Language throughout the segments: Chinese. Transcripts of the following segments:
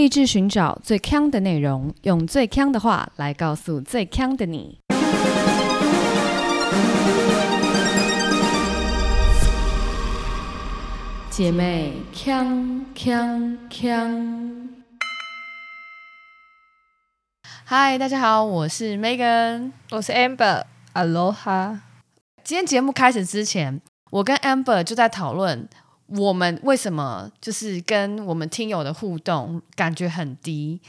立志寻找最强的内容，用最强的话来告诉最强的你。姐妹，强强强！嗨，大家好，我是 Megan，我是 Amber，Aloha。今天节目开始之前，我跟 Amber 就在讨论。我们为什么就是跟我们听友的互动感觉很低？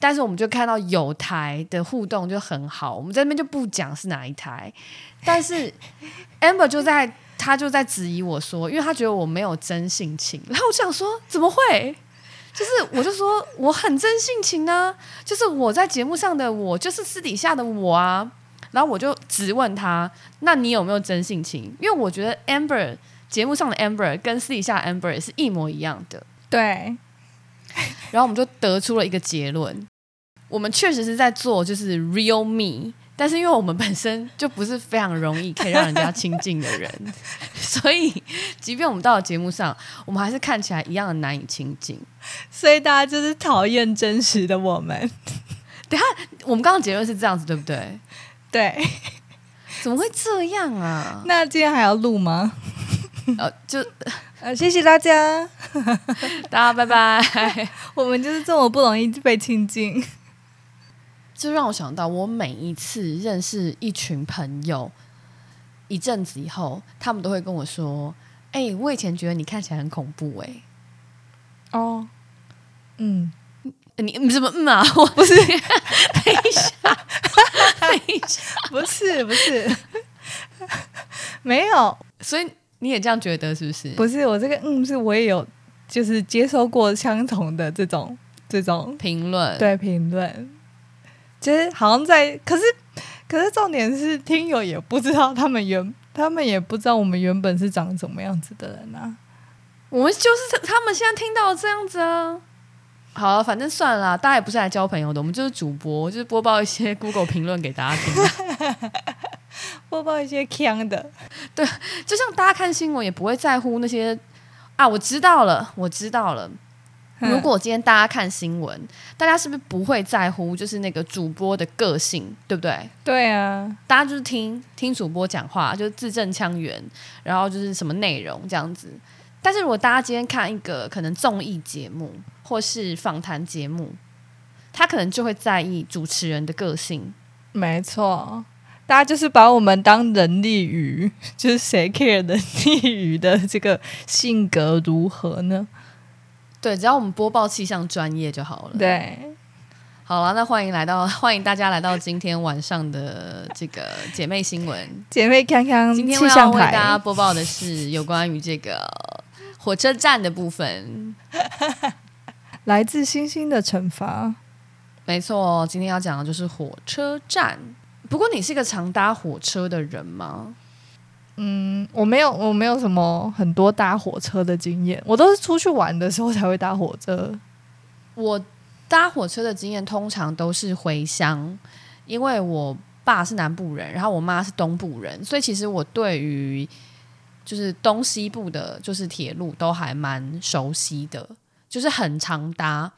但是我们就看到有台的互动就很好，我们在那边就不讲是哪一台。但是 Amber 就在他就在质疑我说，因为他觉得我没有真性情。然后我想说，怎么会？就是我就说我很真性情呢，就是我在节目上的我，就是私底下的我啊。然后我就直问他，那你有没有真性情？因为我觉得 Amber。节目上的 Amber 跟私底下 Amber 也是一模一样的，对。然后我们就得出了一个结论：我们确实是在做就是 Real Me，但是因为我们本身就不是非常容易可以让人家亲近的人，所以即便我们到了节目上，我们还是看起来一样的难以亲近。所以大家就是讨厌真实的我们。等下，我们刚刚结论是这样子，对不对？对。怎么会这样啊？那今天还要录吗？呃，就 呃，谢谢大家，大家拜拜。我们就是这么不容易被亲近，就让我想到，我每一次认识一群朋友，一阵子以后，他们都会跟我说：“哎，我以前觉得你看起来很恐怖。”哎，哦，嗯，你你怎么嗯啊？我不是，等一下，等一下，不是不是，没有，所以。你也这样觉得是不是？不是我这个嗯，是我也有就是接收过相同的这种这种评论，对评论，其实好像在，可是可是重点是听友也不知道他们原 他们也不知道我们原本是长什么样子的人啊，我们就是他们现在听到这样子啊。好，反正算了，大家也不是来交朋友的，我们就是主播，就是播报一些 Google 评论给大家听。播报一些腔的，对，就像大家看新闻也不会在乎那些啊，我知道了，我知道了。如果今天大家看新闻，大家是不是不会在乎就是那个主播的个性，对不对？对啊，大家就是听听主播讲话，就是字正腔圆，然后就是什么内容这样子。但是如果大家今天看一个可能综艺节目或是访谈节目，他可能就会在意主持人的个性。没错。大家就是把我们当人力鱼，就是谁 care 人力鱼的这个性格如何呢？对，只要我们播报气象专业就好了。对，好了，那欢迎来到，欢迎大家来到今天晚上的这个姐妹新闻。姐妹康康，今天要为大家播报的是有关于这个火车站的部分。来自星星的惩罚，没错，今天要讲的就是火车站。不过你是一个常搭火车的人吗？嗯，我没有，我没有什么很多搭火车的经验，我都是出去玩的时候才会搭火车。我搭火车的经验通常都是回乡，因为我爸是南部人，然后我妈是东部人，所以其实我对于就是东西部的，就是铁路都还蛮熟悉的，就是很常搭。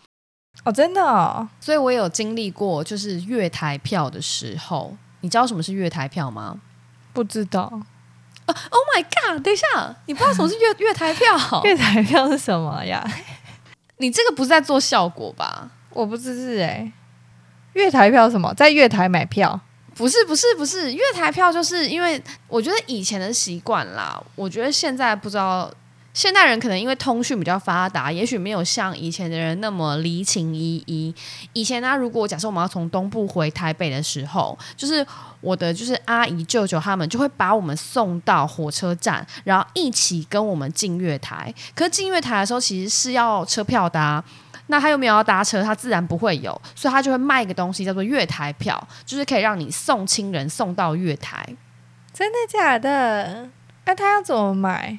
哦，真的，哦所以我有经历过，就是月台票的时候，你知道什么是月台票吗？不知道。Oh my god！等一下，你不知道什么是月 月台票？月台票是什么呀？你这个不是在做效果吧？我不知是哎。月台票什么？在月台买票？不是，不是，不是。月台票就是因为我觉得以前的习惯啦，我觉得现在不知道。现代人可能因为通讯比较发达，也许没有像以前的人那么离情依依。以前呢，如果假设我们要从东部回台北的时候，就是我的就是阿姨舅舅他们就会把我们送到火车站，然后一起跟我们进月台。可是进月台的时候，其实是要车票的，那他又没有要搭车，他自然不会有，所以他就会卖一个东西叫做月台票，就是可以让你送亲人送到月台。真的假的？那他要怎么买？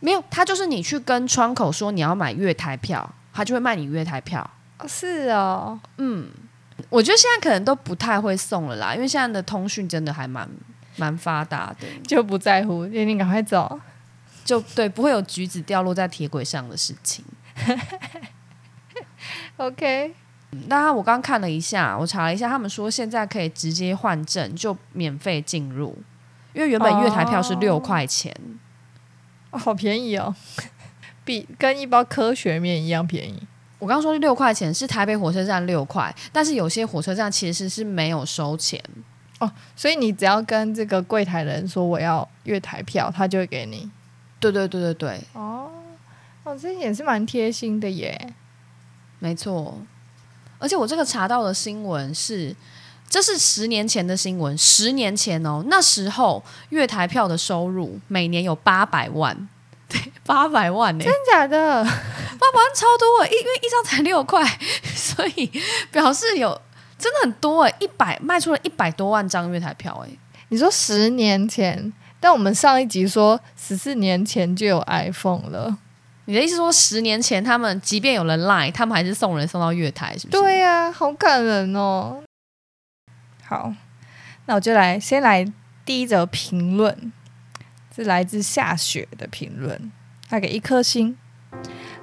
没有，他就是你去跟窗口说你要买月台票，他就会卖你月台票。是哦，嗯，我觉得现在可能都不太会送了啦，因为现在的通讯真的还蛮蛮发达的，就不在乎，你赶快走，就对，不会有橘子掉落在铁轨上的事情。OK，那我刚看了一下，我查了一下，他们说现在可以直接换证就免费进入，因为原本月台票是哦六块钱。哦好便宜哦，比跟一包科学面一样便宜。我刚刚说六块钱是台北火车站六块，但是有些火车站其实是没有收钱。哦所以你只要跟这个柜台的人说我要月台票，他就会给你。对对对对对，哦，哦，这也是蛮贴心的耶。没错。而且我这个查到的新闻是，这是十年前的新闻，十年前哦，那时候月台票的收入每年有八百万，对，八百万呢、真假的？八百万超多欸，一因为一张才六块，所以表示有真的很多哎，一百卖出了一百多万张月台票哎，你说十年前，但我们上一集说十四年前就有 iPhone 了。你的意思说十年前他们即便有了 Line，他们还是送人送到月台，是不是？对呀、好感人哦。好，那我就来先来第一则评论，是来自下雪的评论，他给一颗星。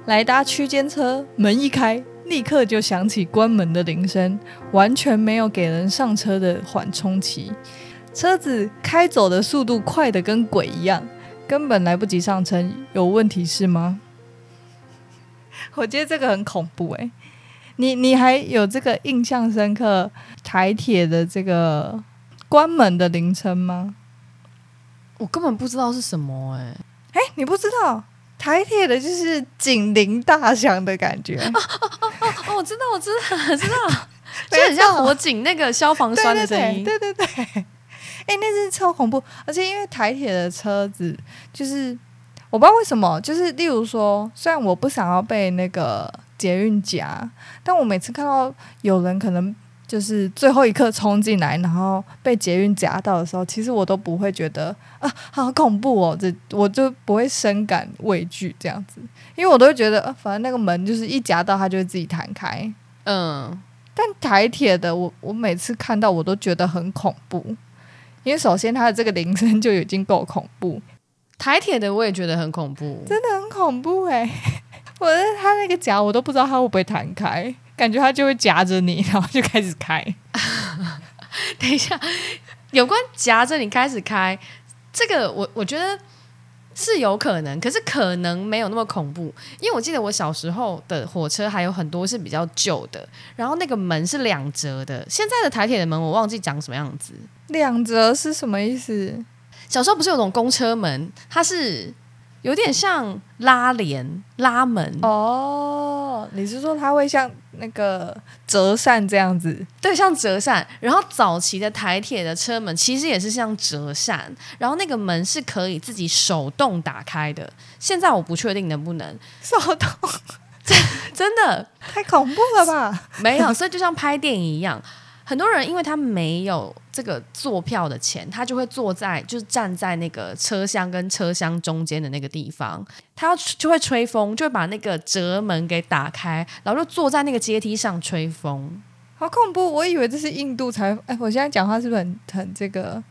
来搭区间车，门一开，立刻就响起关门的铃声，完全没有给人上车的缓冲期。车子开走的速度快得跟鬼一样，根本来不及上车。有问题是吗？我觉得这个很恐怖诶、你你还有这个印象深刻台铁的这个关门的铃声吗？我根本不知道是什么哎、哎，你不知道台铁的就是警铃大响的感觉，哦，哦,哦我知道，我知道，我知道，就很像火警那个消防栓的声音。对对对对对，哎，那是超恐怖，而且因为台铁的车子就是我不知道为什么，就是例如说，虽然我不想要被那个捷运夹，但我每次看到有人可能。就是最后一刻冲进来，然后被捷运夹到的时候，其实我都不会觉得啊，好恐怖哦，这我就不会深感畏惧这样子，因为我都会觉得，啊，反正那个门就是一夹到它就会自己弹开。嗯，但台铁的，我我每次看到我都觉得很恐怖，因为首先它的这个铃声就已经够恐怖，台铁的我也觉得很恐怖。真的很恐怖哎、我的它那个夹我都不知道它会不会弹开，感觉它就会夹着你，然后就开始开。等一下，有关夹着你开始开，这个我我觉得是有可能，可是可能没有那么恐怖，因为我记得我小时候的火车还有很多是比较旧的，然后那个门是两折的，现在的台铁的门我忘记长什么样子。两折是什么意思？小时候不是有种公车门，它是有点像拉帘、拉门，哦，你是说它会像那个折扇这样子？对，像折扇。然后早期的台铁的车门其实也是像折扇，然后那个门是可以自己手动打开的。现在我不确定能不能，手动 真的太恐怖了吧？没有。所以就像拍电影一样，很多人因为他没有这个坐票的钱，他就会坐在就是站在那个车厢跟车厢中间的那个地方，他要就会吹风，就会把那个折门给打开，然后就坐在那个阶梯上吹风。好恐怖！我以为这是印度才……哎，我现在讲话是不是很很这个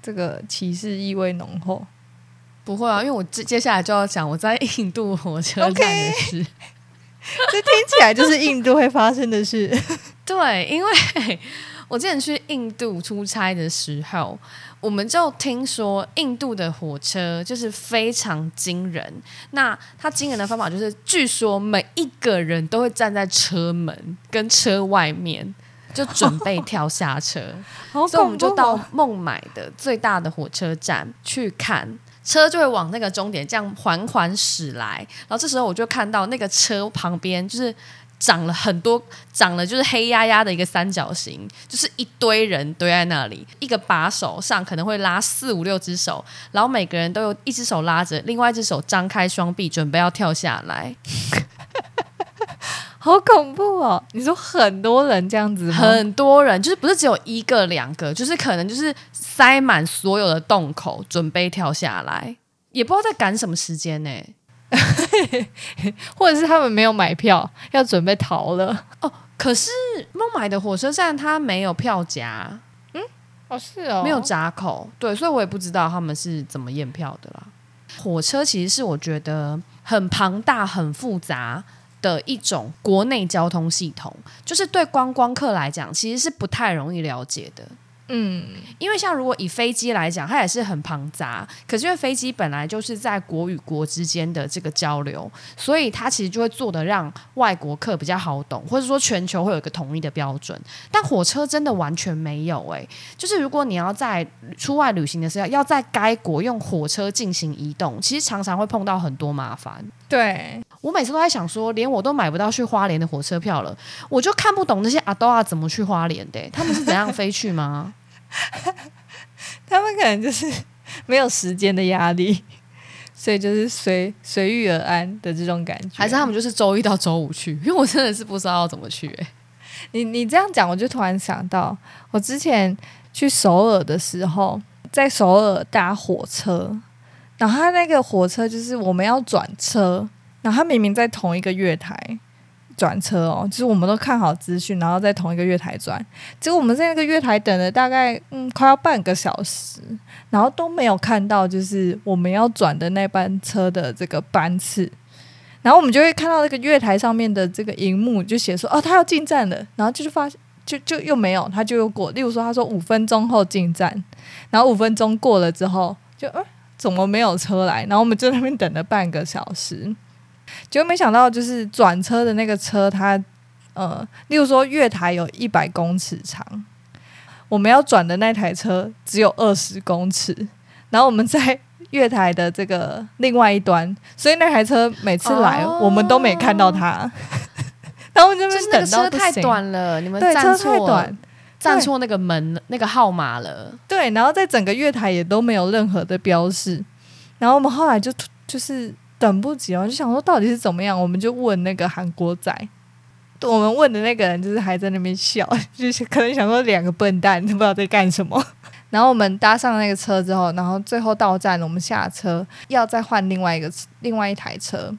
这个歧视意味浓厚？不会啊，因为我接接下来就要讲我在印度火车站的事。这听起来就是印度会发生的事。对，因为我之前去印度出差的时候，我们就听说印度的火车就是非常惊人。那它惊人的方法就是，据说每一个人都会站在车门跟车外面，就准备 跳下车。好所以我们就到孟买的最大的火车站去看。车就会往那个终点这样缓缓驶来，然后这时候我就看到那个车旁边就是长了很多，长了就是黑压压的一个三角形，就是一堆人堆在那里，一个把手上可能会拉四五六只手，然后每个人都有一只手拉着，另外一只手张开双臂准备要跳下来，好恐怖哦！你说很多人这样子吗？很多人就是不是只有一个两个，就是可能就是塞满所有的洞口，准备跳下来，也不知道在赶什么时间呢、或者是他们没有买票，要准备逃了？哦，可是孟买的火车站它没有票夹，嗯哦，是哦没有闸口，对，所以我也不知道他们是怎么验票的啦。火车其实是我觉得很庞大、很复杂的一种国内交通系统，就是对观光客来讲，其实是不太容易了解的。嗯，因为像如果以飞机来讲，它也是很庞杂，可是因为飞机本来就是在国与国之间的这个交流，所以它其实就会做的让外国客比较好懂，或者说全球会有一个统一的标准。但火车真的完全没有诶、就是如果你要在出外旅行的时候，要在该国用火车进行移动，其实常常会碰到很多麻烦。对，我每次都在想说，连我都买不到去花莲的火车票了，我就看不懂那些阿多啊怎么去花莲的欸、他们是怎样飞去吗？他们可能就是没有时间的压力，所以就是随随遇而安的这种感觉。还是他们就是周一到周五去？因为我真的是不知道要怎么去、欸。你你这样讲，我就突然想到，我之前去首尔的时候，在首尔搭火车，然后他那个火车就是我们要转车，然后他明明在同一个月台转车哦，就是我们都看好资讯，然后在同一个月台转，结果我们在那个月台等了大概嗯快要半个小时，然后都没有看到就是我们要转的那班车的这个班次。然后我们就会看到那个月台上面的这个荧幕，就写说哦，他要进站了，然后就是发就就又没有，他就又过。例如说，他说五分钟后进站，然后五分钟过了之后，就呃怎么没有车来？然后我们就在那边等了半个小时，结果没想到就是转车的那个车，它呃，例如说月台有一百公尺长，我们要转的那台车只有二十公尺，然后我们在 月台的这个另外一端，所以那台车每次来，哦我们都没看到它。然后我们就就是那个车太，短了，你们对，车太站错短，站错那个门那个号码了。对，然后在整个月台也都没有任何的标示，然后我们后来就就是等不及了，就想说到底是怎么样，我们就问那个韩国仔，我们问的那个人就是还在那边笑，就是可能想说两个笨蛋都不知道在干什么。然后我们搭上那个车之后，然后最后到站了，我们下车要再换另外一个另外一台车，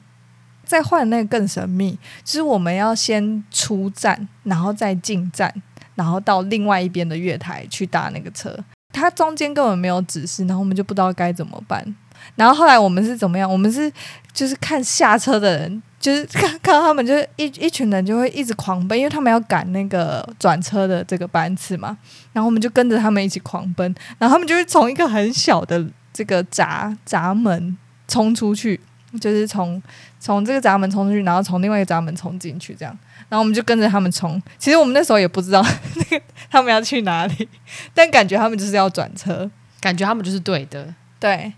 再换那个更神秘，就是我们要先出站，然后再进站，然后到另外一边的月台去搭那个车。它中间根本没有指示，然后我们就不知道该怎么办。然后后来我们是怎么样？我们是就是看下车的人，就是 看看到他们就是一一群人就会一直狂奔，因为他们要赶那个转车的这个班次嘛。然后我们就跟着他们一起狂奔，然后他们就会从一个很小的这个闸闸门冲出去，就是从从这个闸门冲出去，然后从另外一个闸门冲进去，这样。然后我们就跟着他们冲。其实我们那时候也不知道 那个他们要去哪里，但感觉他们就是要转车。感觉他们就是对的。对，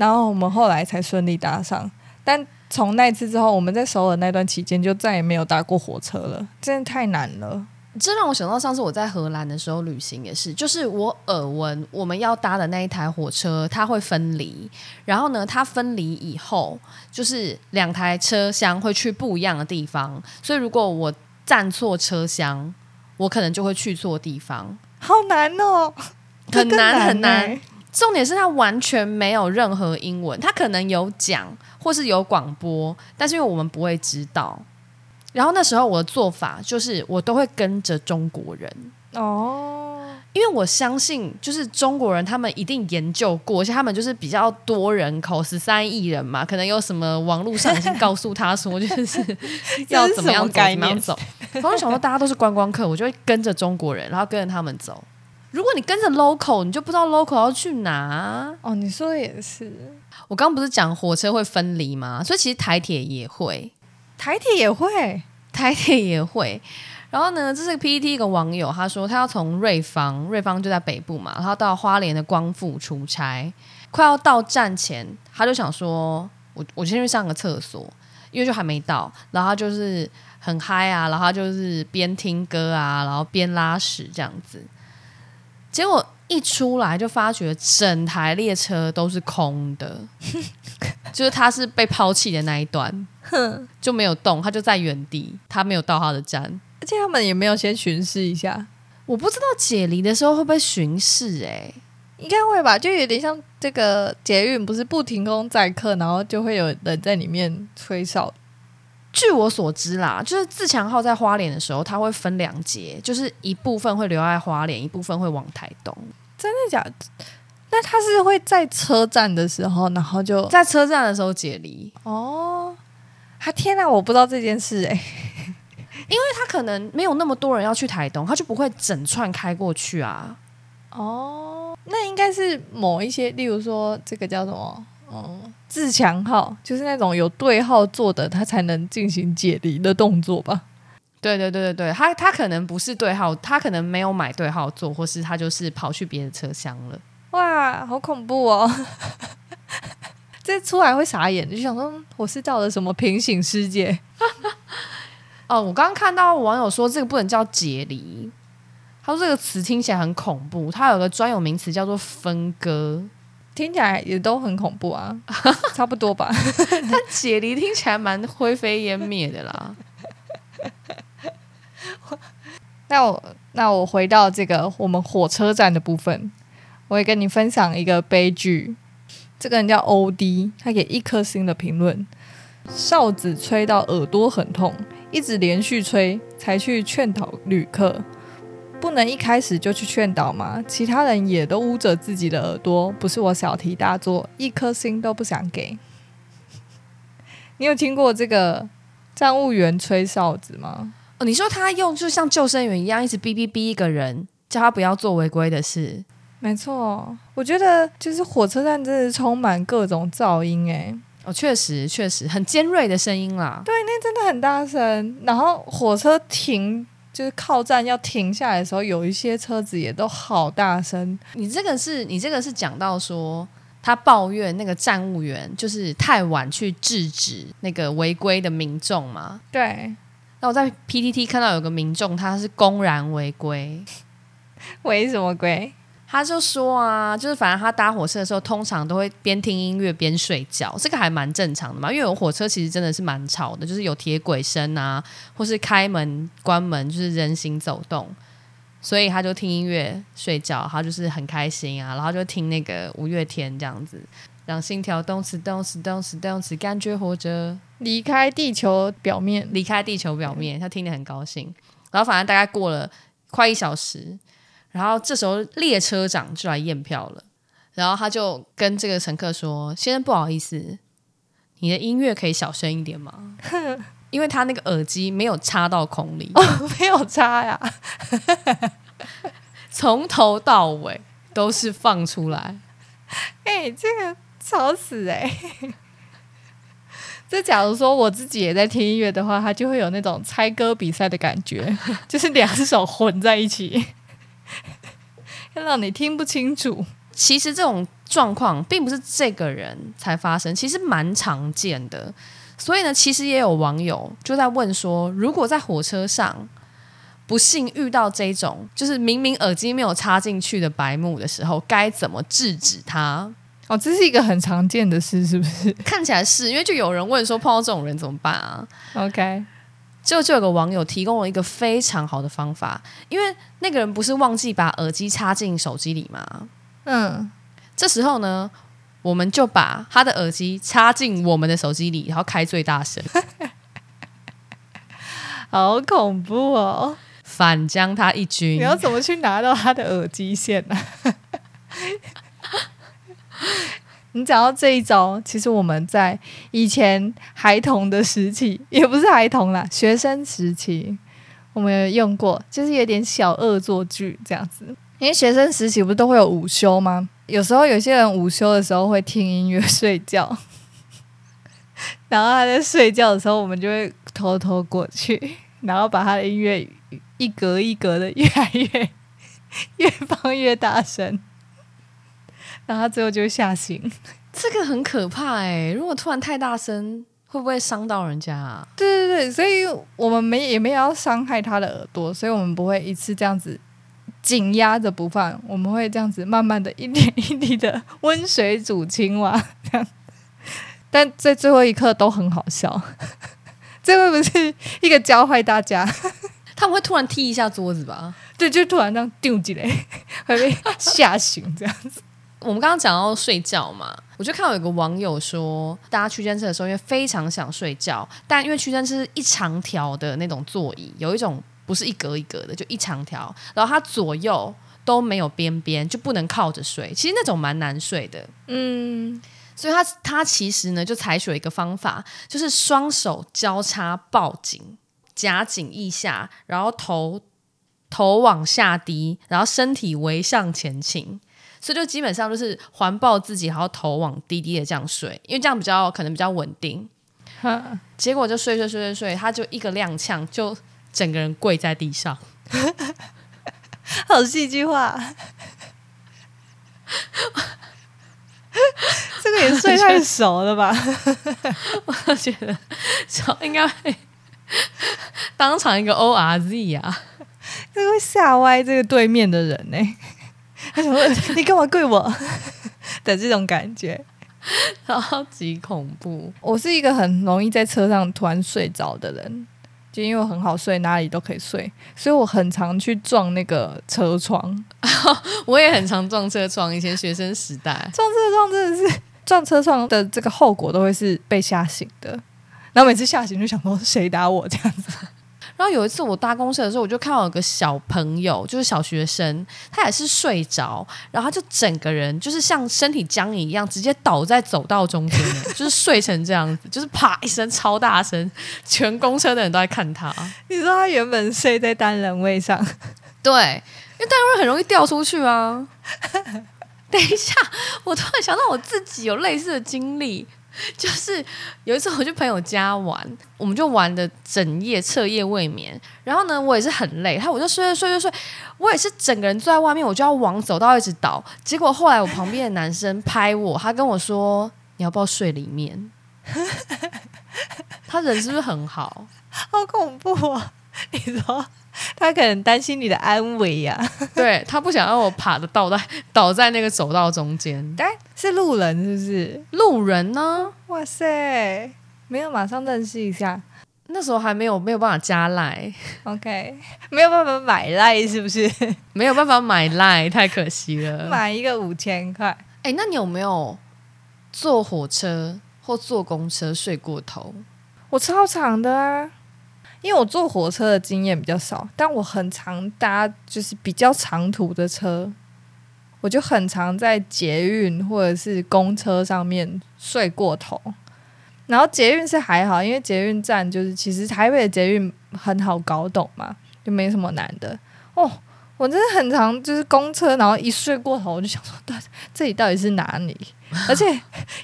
然后我们后来才顺利搭上。但从那次之后，我们在首尔那段期间就再也没有搭过火车了，真的太难了。这让我想到上次我在荷兰的时候旅行也是，就是我耳闻我们要搭的那一台火车它会分离，然后呢，它分离以后就是两台车厢会去不一样的地方，所以如果我站错车厢，我可能就会去错地方，好难哦，很难很难欸。重点是他完全没有任何英文，他可能有讲或是有广播，但是因为我们不会知道。然后那时候我的做法就是，我都会跟着中国人，哦，因为我相信，就是中国人他们一定研究过，而且他们就是比较多人口，十三亿人嘛，可能有什么网络上已经告诉他说，就是 要怎么样走，怎么样走。然后我想说，大家都是观光客，我就会跟着中国人，然后跟着他们走。如果你跟着 local，你就不知道 local 要去哪。哦，你说的也是，我刚刚不是讲火车会分离吗？所以其实台铁也会，台铁也会。台铁也会。然后呢，这是 PPT 一个网友，他说他要从瑞芳，瑞芳就在北部嘛，然后到花莲的光复出差，快要到站前，他就想说，我我先去上个厕所，因为就还没到，然后他就是很嗨啊，然后他就是边听歌啊，然后边拉屎这样子，结果一出来就发觉整台列车都是空的，就是他是被抛弃的那一段。就没有动，他就在原地，他没有到他的站。而且他们也没有先巡视一下，我不知道解离的时候会不会巡视、欸，应该会吧？就有点像这个捷运，不是不停工载客，然后就会有人在里面吹哨。据我所知啦，就是自强号在花莲的时候，它会分两节，就是一部分会留在花莲，一部分会往台东。真的假的？那他是会在车站的时候，然后就在车站的时候解离，哦，啊天哪，我不知道这件事哎、因为他可能没有那么多人要去台东，他就不会整串开过去啊。哦，那应该是某一些，例如说这个叫什么？嗯，自强号，就是那种有对号做的，他才能进行解离的动作吧？对对对对对，他他可能不是对号，他可能没有买对号座，或是他就是跑去别的车厢了。哇，好恐怖哦！这出来会傻眼，就想说我是到了什么平行世界？哦，我刚刚看到网友说这个不能叫解离，他说这个词听起来很恐怖，它有个专有名词叫做分割。听起来也都很恐怖啊，差不多吧？他解离听起来蛮灰飞烟灭的啦。那我那我回到这个我们火车站的部分，我也跟你分享一个悲剧。这个人叫欧弟，他给一颗星的评论：哨子吹到耳朵很痛，一直连续吹，才去劝导旅客。不能一开始就去劝导吗？其他人也都捂着自己的耳朵，不是我小题大做，一颗心都不想给。你有听过这个站务员吹哨子吗？哦，你说他用就像救生员一样，一直哔哔哔一个人，叫他不要做违规的事。没错，我觉得就是火车站真的是充满各种噪音，哎，哦，确实确实很尖锐的声音啦。对，那真的很大声。然后火车停，就是靠站要停下来的时候，有一些车子也都好大声。你这个是你这个是讲到说他抱怨那个站务员就是太晚去制止那个违规的民众嘛。对，那我在 PTT 看到有个民众他是公然违规，违什么规？他就说啊，就是反正他搭火车的时候，通常都会边听音乐边睡觉，这个还蛮正常的嘛。因为有火车其实真的是蛮吵的，就是有铁轨声啊，或是开门关门，就是人行走动，所以他就听音乐睡觉，他就是很开心啊，然后就听那个五月天这样子，让心跳动次动次动次动次，感觉活着，离开地球表面，离开地球表面，他听得很高兴。然后反正大概过了快一小时。然后这时候列车长就来验票了，然后他就跟这个乘客说：“先生，不好意思，你的音乐可以小声一点吗？因为他那个耳机没有插到孔里，哦，没有插呀，从头到尾都是放出来。哎、这个吵死哎、这假如说我自己也在听音乐的话，它就会有那种猜歌比赛的感觉，就是两手混在一起，要让你听不清楚。其实这种状况并不是这个人才发生，其实蛮常见的。所以呢，其实也有网友就在问说，如果在火车上不幸遇到这种就是明明耳机没有插进去的白目的时候，该怎么制止他？哦，这是一个很常见的事，是不是看起来是因为就有人问说，碰到这种人怎么办啊？？OK，就就有个网友提供了一个非常好的方法，因为那个人不是忘记把耳机插进手机里吗？嗯，这时候呢，我们就把他的耳机插进我们的手机里，然后开最大声，好恐怖哦！反将他一军你。要怎么去拿到他的耳机线呢、你讲到这一招，其实我们在以前孩童的时期，也不是孩童啦，学生时期，我们有用过，就是有点小恶作剧这样子。因为学生时期不是都会有午休吗？有时候有些人午休的时候会听音乐睡觉，然后他在睡觉的时候，我们就会偷偷过去，然后把他的音乐一格一格的越来越越放越大声，然后他最后就会吓醒。这个很可怕哎、如果突然太大声，会不会伤到人家啊？对对对，所以我们没也没有要伤害他的耳朵，所以我们不会一次这样子紧压着不放，我们会这样子慢慢的一点一滴的温水煮青蛙 这样。但在最后一刻都很好笑，这会不是一个教坏大家？他们会突然踢一下桌子吧？对，就突然这样丢进来，会被吓醒这样子。我们刚刚讲到睡觉嘛，我就看到有个网友说，大家区间车的时候，因为非常想睡觉，但因为区间车是一长条的那种座椅，有一种不是一格一格的，就一长条，然后它左右都没有边边，就不能靠着睡。其实那种蛮难睡的，嗯，所以他他其实呢就采取了一个方法，就是双手交叉抱紧，夹紧腋下，然后头头往下低，然后身体微向前倾。所以就基本上就是环抱自己，然后头往低低的这样睡，因为这样比较可能比较稳定。结果就睡睡睡睡睡，他就一个踉跄，就整个人跪在地上。好戏剧化，这个也睡太熟了吧？我觉得应该会当场一个 O R Z 啊，这个会吓歪这个对面的人呢。他想问你干嘛跪我 的这种感觉，超级恐怖。我是一个很容易在车上突然睡着的人，就因为我很好睡，哪里都可以睡，所以我很常去撞那个车窗。我也很常撞车窗，以前学生时代撞车窗真的是撞车窗的这个后果都会是被吓醒的，然后每次吓醒就想说谁打我这样子。然后有一次我搭公车的时候，我就看到有个小朋友，就是小学生，他也是睡着，然后他就整个人就是像身体僵硬一样，直接倒在走道中间，就是睡成这样子，就是啪一声超大声，全公车的人都在看他。你说他原本睡在单人位上，对，因为单人位很容易掉出去啊。等一下，我突然想到我自己有类似的经历。就是有一次我去朋友家玩，我们就玩的整夜彻夜未眠。然后呢，我也是很累，他我就睡睡睡睡睡，我也是整个人坐在外面，我就要往走道一直倒。结果后来我旁边的男生拍我，他跟我说：“你要不要睡里面？” 他人是不是很好？好恐怖啊！你说。他可能担心你的安危呀，对他不想让我爬的倒在 倒在那个走道中间。哎，是路人是不是？路人呢？哇塞，没有马上认识一下，那时候还没有没有办法加赖，OK，没有办法买赖是不是？没有办法买赖，太可惜了。买一个五千块。哎，那你有没有坐火车或坐公车睡过头？我超长的啊。因为我坐火车的经验比较少，但我很常搭就是比较长途的车，我就很常在捷运或者是公车上面睡过头。然后捷运是还好，因为捷运站就是其实台北的捷运很好搞懂嘛，就没什么难的。哦，我真的很常就是公车，然后一睡过头，我就想说，对，这里到底是哪里？而且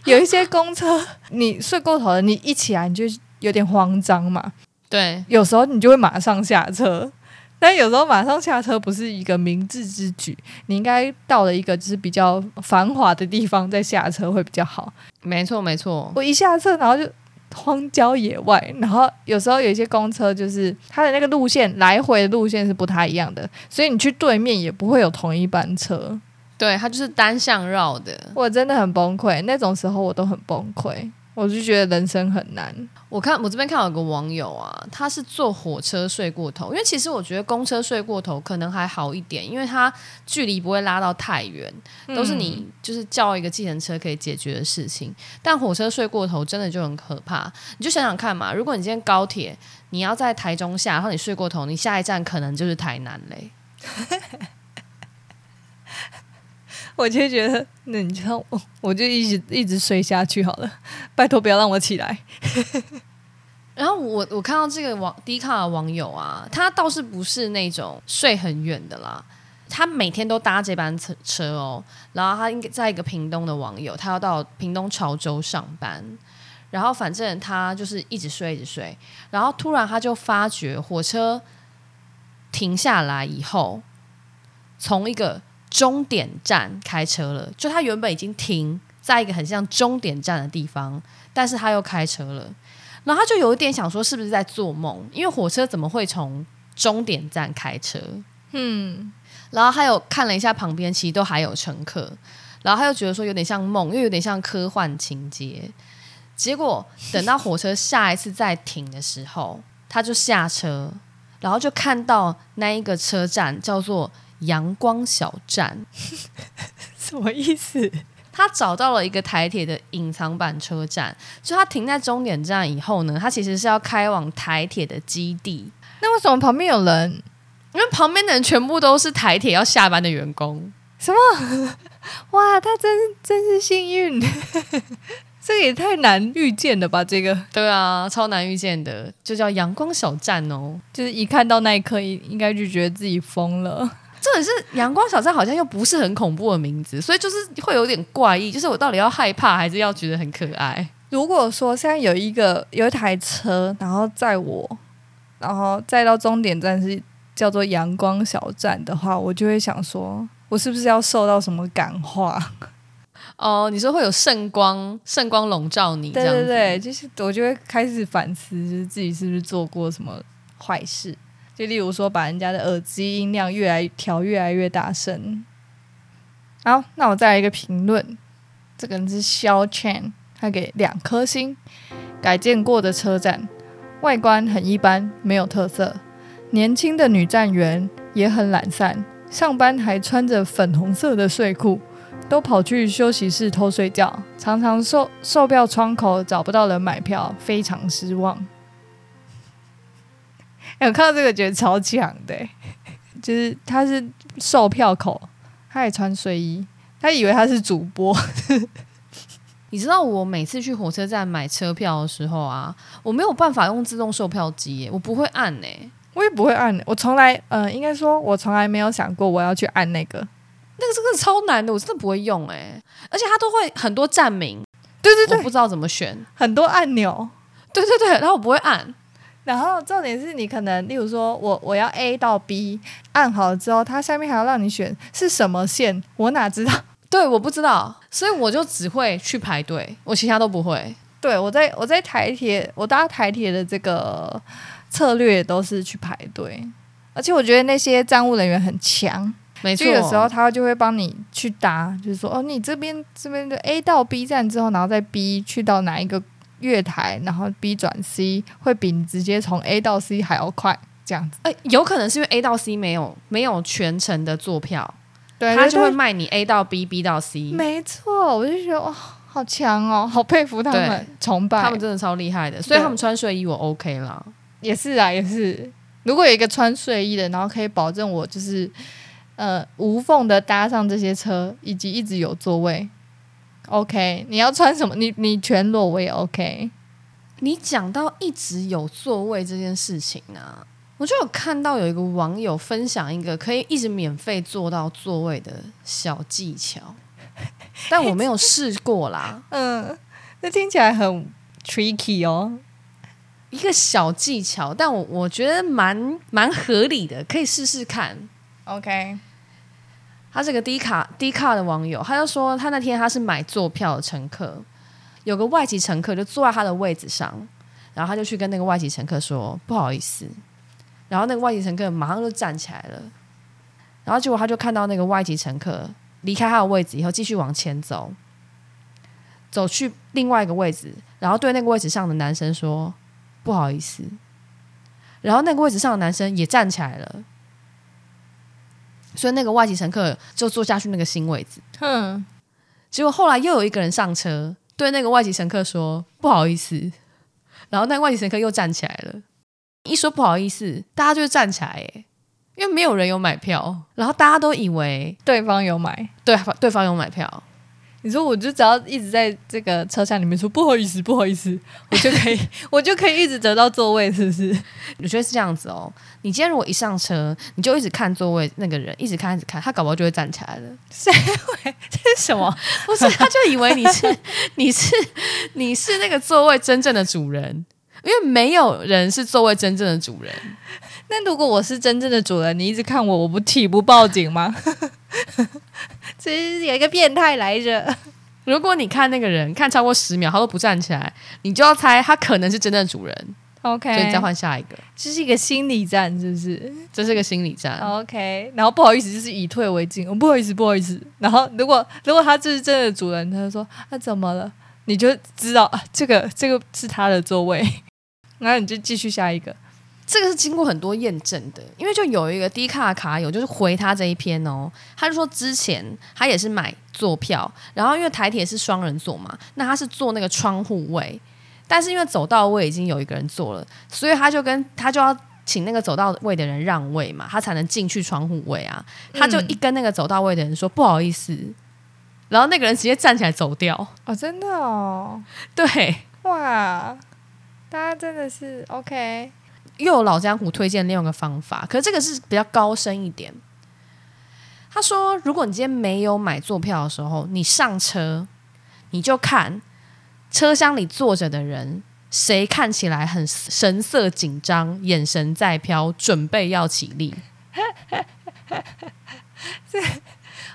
有一些公车，你睡过头了，你一起来你就有点慌张嘛。对，有时候你就会马上下车，但有时候马上下车不是一个明智之举，你应该到了一个就是比较繁华的地方再下车会比较好。没错，没错。我一下车，然后就荒郊野外，然后有时候有一些公车就是它的那个路线来回的路线是不太一样的，所以你去对面也不会有同一班车。对，它就是单向绕的。我真的很崩溃，那种时候我都很崩溃。我就觉得人生很难。我看我这边看有个网友啊，他是坐火车睡过头，因为其实我觉得公车睡过头可能还好一点，因为它距离不会拉到太远，都是你就是叫一个计程车可以解决的事情。但火车睡过头真的就很可怕。你就想想看嘛，如果你今天高铁你要在台中下，然后你睡过头，你下一站可能就是台南嘞。我就觉得，那你就我我就一直一直睡下去好了，拜托不要让我起来。然后我我看到这个网低卡的网友啊，他倒是不是那种睡很远的啦，他每天都搭这班车车哦。然后他应该在一个屏东的网友，他要到屏东潮州上班，然后反正他就是一直睡一直睡，然后突然他就发觉火车停下来以后，从一个。终点站开车了，就他原本已经停在一个很像终点站的地方，但是他又开车了，然后他就有一点想说是不是在做梦，因为火车怎么会从终点站开车？嗯，然后他有看了一下旁边，其实都还有乘客，然后他又觉得说有点像梦，又有点像科幻情节。结果等到火车下一次再停的时候，他就下车，然后就看到那一个车站叫做。阳光小站 什么意思？他找到了一个台铁的隐藏版车站，就他停在终点站以后呢，他其实是要开往台铁的基地。那为什么旁边有人？因为旁边的人全部都是台铁要下班的员工。什么？哇，他真真是幸运，这个也太难遇见了吧？这个对啊，超难遇见的，就叫阳光小站哦。就是一看到那一刻，应应该就觉得自己疯了。重点是阳光小站好像又不是很恐怖的名字，所以就是会有点怪异。就是我到底要害怕，还是要觉得很可爱？如果说现在有一个有一台车，然后载我，然后载到终点站是叫做阳光小站的话，我就会想说，我是不是要受到什么感化？哦，你说会有圣光，圣光笼罩你，这对对对，就是我就会开始反思，就是自己是不是做过什么坏事。就例如说，把人家的耳机音量越来调越来越大声。好，那我再来一个评论，这个人是肖 Chan，他给两颗星。改建过的车站，外观很一般，没有特色。年轻的女站员也很懒散，上班还穿着粉红色的睡裤，都跑去休息室偷睡觉，常常售售票窗口找不到人买票，非常失望。哎我看到这个觉得超强的、欸就是他是售票口，他也穿睡衣，他以为他是主播，你知道我每次去火车站买车票的时候啊，我没有办法用自动售票机耶，我不会按呢。我也不会按、我从来呃，应该说我从来没有想过我要去按那个。那个真的超难的，我真的不会用诶，而且它都会很多站名，对对对，我不知道怎么选。很多按钮。对对对，然后我不会按，然后重点是你可能，例如说我我要 A 到 B，按好了之后，它下面还要让你选是什么线，我哪知道？对，我不知道，所以我就只会去排队，我其他都不会。对我在我在台铁，我搭台铁的这个策略都是去排队，而且我觉得那些站务人员很强，没错，就有时候他就会帮你去搭，就是说哦，你这边这边的 A 到 B 站之后，然后再 B 去到哪一个月台，然后 B 转 C 会比你直接从 A 到 C 还要快，这样子。呃，有可能是因为 A 到 C 没有没有全程的坐票，对他就会对卖你 A 到 B，B 到 C，没错，我就觉得哇，好强哦，好佩服他们，崇拜他们真的超厉害的，所以他们穿睡衣我 OK 啦。也是啊，也是。如果有一个穿睡衣的，然后可以保证我就是呃无缝的搭上这些车，以及一直有座位，OK。你要穿什么？你你全裸我也 OK。你讲到一直有座位这件事情啊，我就有看到有一个网友分享一个可以一直免费坐到座位的小技巧，但我没有试过啦。嗯，这听起来很 tricky 哦。一个小技巧，但我我觉得蛮蛮合理的，可以试试看。OK，他是个低卡低卡的网友，他就说他那天他是买坐票的乘客，有个外籍乘客就坐在他的位置上，然后他就去跟那个外籍乘客说不好意思，然后那个外籍乘客马上就站起来了，然后结果他就看到那个外籍乘客离开他的位置以后，继续往前走，走去另外一个位置，然后对那个位置上的男生说不好意思，然后那个位置上的男生也站起来了。所以那个外籍乘客就坐下去那个新位置，哼，结果后来又有一个人上车，对那个外籍乘客说不好意思，然后那个外籍乘客又站起来了。一说不好意思，大家就会站起来，耶，因为没有人有买票，然后大家都以为对方有买。对对方有买票，你说我就只要一直在这个车厢里面说不好意思，不好意思，我就可以，我就可以一直得到座位，是不是？我觉得是这样子哦。你今天如果一上车，你就一直看座位那个人，一直看一直看，他搞不好就会站起来了。这是什么？不是，他就以为你是你是你是那个座位真正的主人，因为没有人是座位真正的主人。那如果我是真正的主人，你一直看我，我不体不报警吗？这是有一个变态来着。如果你看那个人看超过十秒，他都不站起来，你就要猜他可能是真正的主人，OK，所以你再换下一个。这是一个心理战，是不是这是个心理战。？OK，然后不好意思，就是以退为进，哦，不好意思，不好意思。然后如果如果他就是真的主人，他就说啊怎么了？你就知道啊，这个这个是他的座位，然后你就继续下一个。这个是经过很多验证的，因为就有一个低卡卡友，就是回他这一篇哦，他就说之前他也是买坐票，然后因为台铁是双人座嘛，那他是坐那个窗户位，但是因为走道位已经有一个人坐了，所以他就跟他就要请那个走道位的人让位嘛，他才能进去窗户位啊，他就一跟那个走道位的人说不好意思，然后那个人直接站起来走掉。哦，真的哦，对，哇，大家真的是 OK，又有老江湖推荐另外一个方法，可是这个是比较高深一点。他说，如果你今天没有买坐票的时候，你上车，你就看车厢里坐着的人，谁看起来很神色紧张，眼神在飘，准备要起立。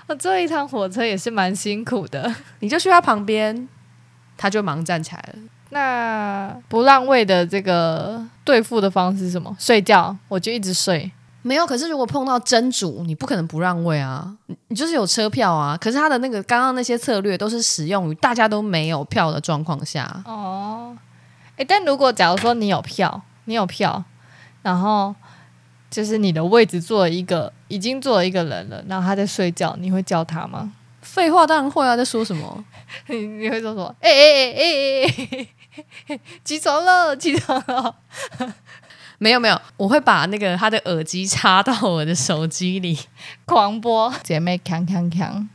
我坐一趟火车也是蛮辛苦的。你就去他旁边，他就忙站起来了。那不让位的这个对付的方式是什么？睡觉，我就一直睡。没有，可是如果碰到真主，你不可能不让位啊！你你就是有车票啊。可是他的那个刚刚那些策略都是使用于大家都没有票的状况下。哦，诶，但如果假如说你有票，你有票，然后就是你的位置坐了一个已经坐了一个人了，然后他在睡觉，你会叫他吗？废话当然会啊，在说什么？你你会说什么？哎哎哎哎哎，起床了，起床了。没有没有，我会把那个他的耳机插到我的手机里，狂播姐妹强强强。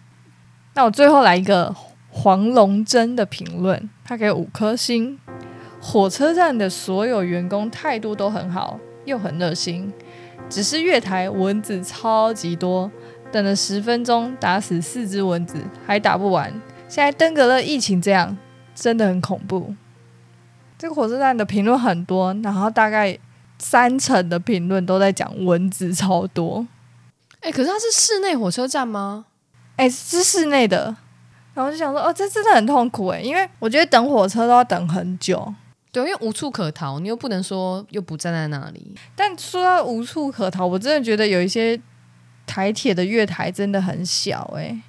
那我最后来一个黄龙真的评论，他给五颗星。火车站的所有员工态度都很好，又很热心，只是月台蚊子超级多，等了十分钟打死四只蚊子还打不完。现在登革热疫情这样，真的很恐怖。这个火车站的评论很多，然后大概。三成的评论都在讲蚊子超多，哎，可是它是室内火车站吗？哎，是室内的。然后就想说，哦，这真的很痛苦哎，因为我觉得等火车都要等很久，对，因为无处可逃，你又不能说又不站在那里。但说到无处可逃，我真的觉得有一些台铁的月台真的很小哎，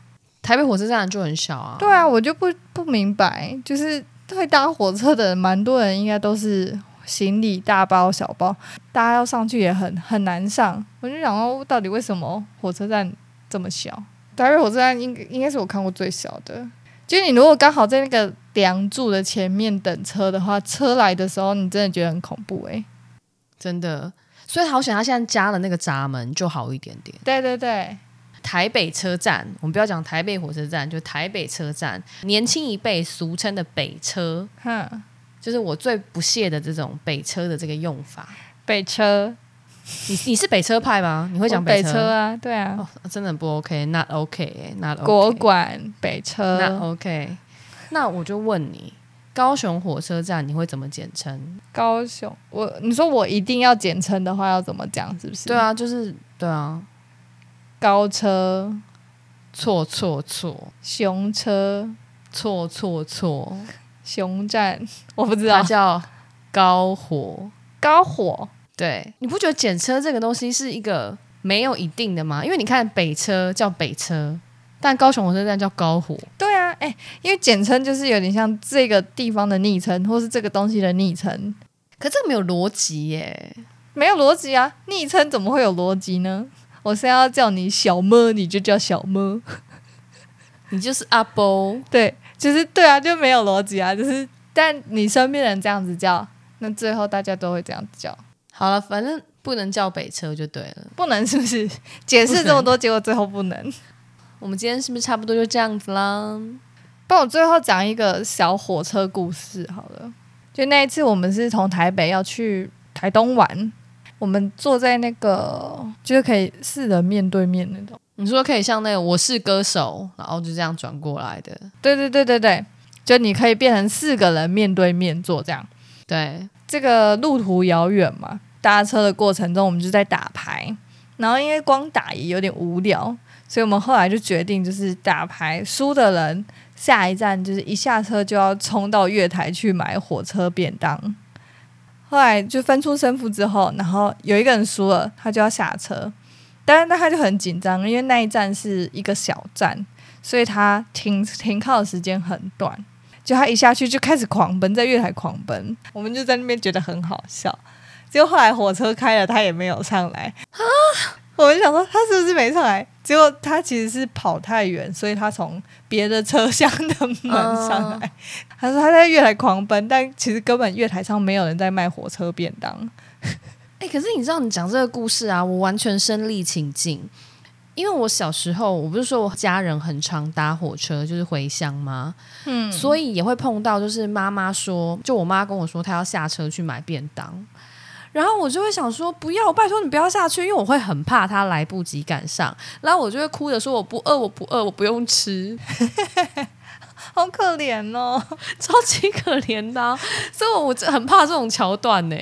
台北火车站就很小啊。对啊，我就不不明白，就是会搭火车的蛮多人，应该都是。行李大包小包，大家要上去也很很难上。我就想说，到底为什么火车站这么小？台北火车站应应该是我看过最小的。就你如果刚好在那个梁柱的前面等车的话，车来的时候你真的觉得很恐怖诶，真的。所以好想他现在加了那个闸门就好一点点。对对对，台北车站，我们不要讲台北火车站，就台北车站，年轻一辈俗称的北车。哼。就是我最不屑的这种北车的这个用法。北车，你你是北车派吗？你会讲北车啊？对啊，真的不 OK，Not OK，Not OK。国馆北车，Not OK。那我就问你，高雄火车站你会怎么简称？高雄，我你说我一定要简称的话，要怎么讲？是不是？对啊，就是对啊。高车，错错错。熊车，错错错。熊站，我不知道，它叫高火，高火。对，你不觉得检车这个东西是一个没有一定的吗？因为你看北车叫北车，但高雄火车站叫高火。对啊，哎，因为简称就是有点像这个地方的昵称，或是这个东西的昵称。可这个没有逻辑耶，没有逻辑啊！昵称怎么会有逻辑呢？我现在要叫你小么，你就叫小么，你就是阿波，对。就是对啊，就没有逻辑啊！就是，但你身边人这样子叫，那最后大家都会这样子叫。好了，反正不能叫北车就对了。不能是不是？解释这么多，结果最后不能。我们今天是不是差不多就这样子啦？帮我最后讲一个小火车故事好了。就那一次，我们是从台北要去台东玩，我们坐在那个就是可以四人面对面那种。你说可以像那个我是歌手，然后就这样转过来的。对对对对对，就你可以变成四个人面对面坐这样。对，这个路途遥远嘛，搭车的过程中我们就在打牌，然后因为光打也有点无聊，所以我们后来就决定就是打牌输的人下一站就是一下车就要冲到月台去买火车便当。后来就分出胜负之后，然后有一个人输了，他就要下车。但是那他就很紧张，因为那一站是一个小站，所以他停停靠的时间很短。就他一下去就开始狂奔，在月台狂奔，我们就在那边觉得很好笑。结果后来火车开了，他也没有上来啊！我就想说他是不是没上来？结果他其实是跑太远，所以他从别的车厢的门上来。他说他在月台狂奔，但其实根本月台上没有人在卖火车便当。哎，可是你知道，你讲这个故事啊，我完全身临其境，因为我小时候，我不是说我家人很常搭火车，就是回乡吗？嗯，所以也会碰到，就是妈妈说，就我妈跟我说，她要下车去买便当，然后我就会想说，不要，拜托你不要下去，因为我会很怕他来不及赶上，然后我就会哭着说，我不饿，我不饿，我不用吃，好可怜哦，超级可怜的啊、所以我很怕这种桥段呢、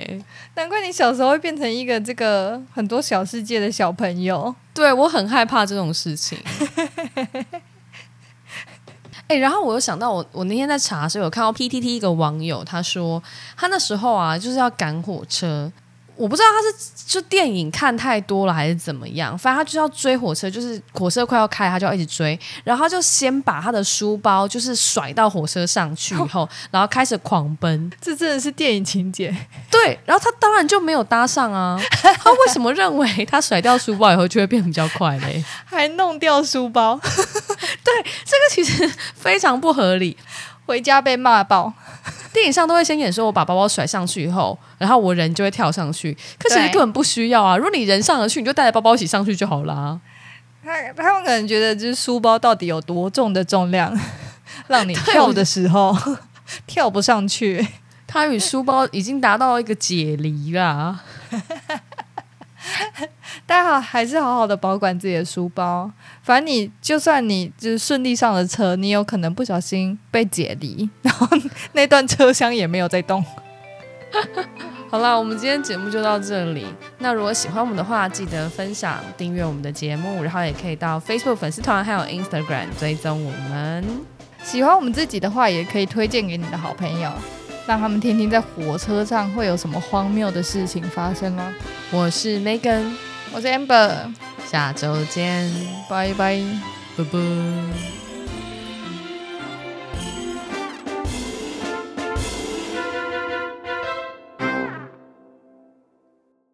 难怪你小时候会变成一个这个很多小世界的小朋友。对我很害怕这种事情。哎、然后我又想到我，我那天在查的时候有看到 PTT 一个网友，他说他那时候啊就是要赶火车，我不知道他是就电影看太多了还是怎么样，反正他就要追火车，就是火车快要开，他就要一直追，然后他就先把他的书包就是甩到火车上去以后，然后开始狂奔，这真的是电影情节，对，然后他当然就没有搭上啊，他为什么认为他甩掉书包以后就会变比较快嘞？还弄掉书包，对这个其实非常不合理。回家被骂爆。电影上都会先演说，我把包包甩上去以后，然后我人就会跳上去。可其实根本不需要啊！如果你人上得去，你就带着包包一起上去就好啦。他他们可能觉得，就是书包到底有多重的重量，让你跳的时候 跳不上去。他与书包已经达到一个解离啦。大家好，还是好好的保管自己的书包。反正你就算你就是顺利上了车，你有可能不小心被解离，然后那段车厢也没有在动。好了，我们今天节目就到这里。那如果喜欢我们的话，记得分享、订阅我们的节目，然后也可以到 Facebook 粉丝团还有 Instagram 追踪我们。喜欢我们自己的话，也可以推荐给你的好朋友，让他们听听在火车上会有什么荒谬的事情发生哦。我是 Megan，我是 Amber，下周见，拜拜。拜拜。